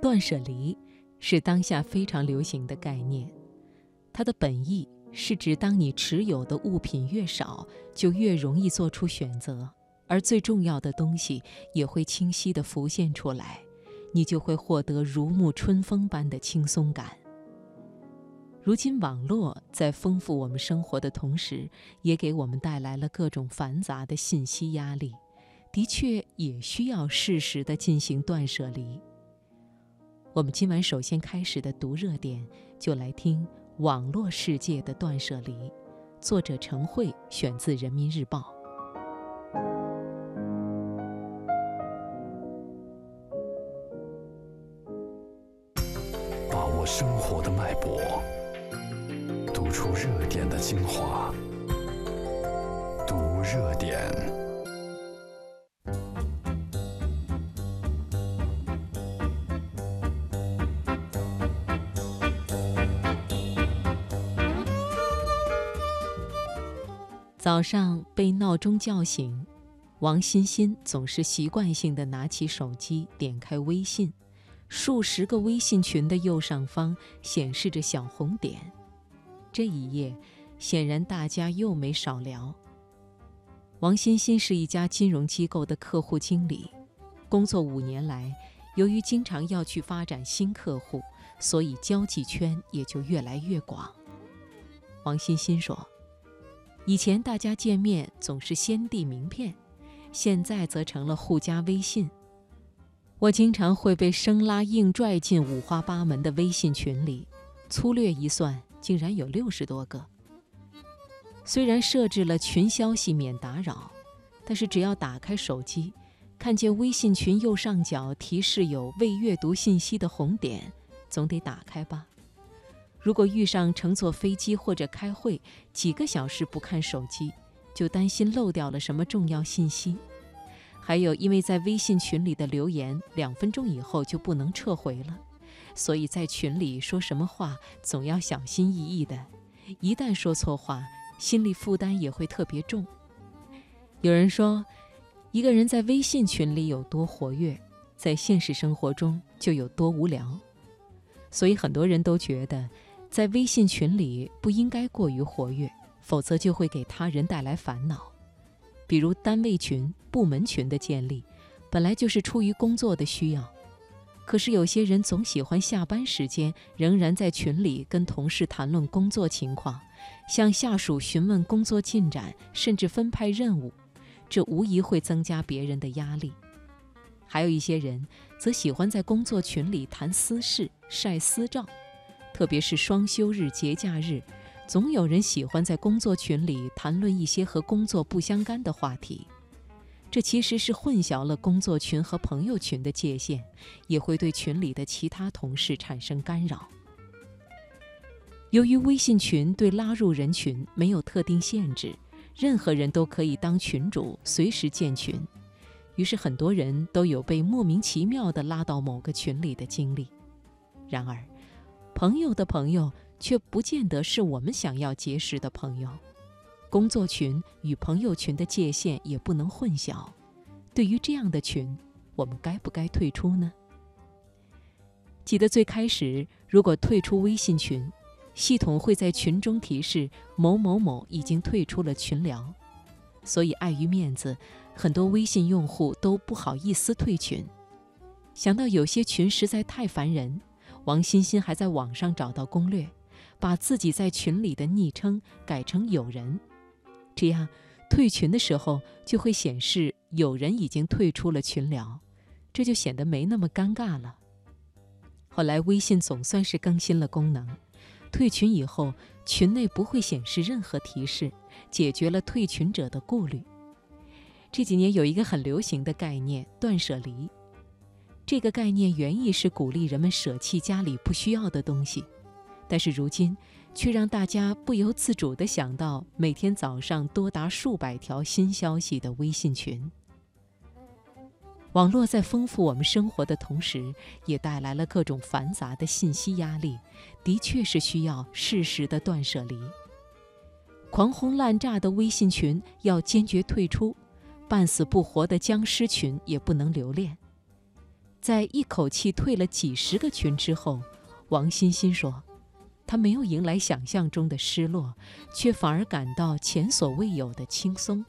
断舍离是当下非常流行的概念，它的本意是指当你持有的物品越少，就越容易做出选择，而最重要的东西也会清晰地浮现出来，你就会获得如沐春风般的轻松感。如今，网络在丰富我们生活的同时，也给我们带来了各种繁杂的信息压力，的确也需要适时地进行断舍离。我们今晚首先开始的读热点，就来听网络世界的断舍离。作者陈慧，选自《人民日报》。把握生活的脉搏。读出热点的精华，读热点。早上被闹钟叫醒，王欣欣总是习惯性的拿起手机，点开微信，数十个微信群的右上方显示着小红点。这一夜，显然大家又没少聊。王欣欣是一家金融机构的客户经理，工作五年来，由于经常要去发展新客户，所以交际圈也就越来越广。王欣欣说：“以前大家见面总是先递名片，现在则成了互加微信。我经常会被生拉硬拽进五花八门的微信群里，粗略一算。”竟然有六十多个。虽然设置了群消息免打扰，但是只要打开手机，看见微信群右上角提示有未阅读信息的红点，总得打开吧。如果遇上乘坐飞机或者开会，几个小时不看手机，就担心漏掉了什么重要信息。还有，因为在微信群里的留言，两分钟以后就不能撤回了。所以在群里说什么话，总要小心翼翼的。一旦说错话，心理负担也会特别重。有人说，一个人在微信群里有多活跃，在现实生活中就有多无聊。所以很多人都觉得，在微信群里不应该过于活跃，否则就会给他人带来烦恼。比如单位群、部门群的建立，本来就是出于工作的需要。可是有些人总喜欢下班时间仍然在群里跟同事谈论工作情况，向下属询问工作进展，甚至分派任务，这无疑会增加别人的压力。还有一些人则喜欢在工作群里谈私事、晒私照，特别是双休日、节假日，总有人喜欢在工作群里谈论一些和工作不相干的话题。这其实是混淆了工作群和朋友群的界限，也会对群里的其他同事产生干扰。由于微信群对拉入人群没有特定限制，任何人都可以当群主，随时建群，于是很多人都有被莫名其妙地拉到某个群里的经历。然而，朋友的朋友却不见得是我们想要结识的朋友。工作群与朋友群的界限也不能混淆。对于这样的群，我们该不该退出呢？记得最开始，如果退出微信群，系统会在群中提示某某某已经退出了群聊，所以碍于面子，很多微信用户都不好意思退群。想到有些群实在太烦人，王欣欣还在网上找到攻略，把自己在群里的昵称改成“友人”。这样，退群的时候就会显示有人已经退出了群聊，这就显得没那么尴尬了。后来微信总算是更新了功能，退群以后群内不会显示任何提示，解决了退群者的顾虑。这几年有一个很流行的概念——断舍离。这个概念原意是鼓励人们舍弃家里不需要的东西，但是如今。却让大家不由自主地想到每天早上多达数百条新消息的微信群。网络在丰富我们生活的同时，也带来了各种繁杂的信息压力，的确是需要适时的断舍离。狂轰滥炸的微信群要坚决退出，半死不活的僵尸群也不能留恋。在一口气退了几十个群之后，王欣欣说：“她没有迎来想象中的失落，却反而感到前所未有的轻松。”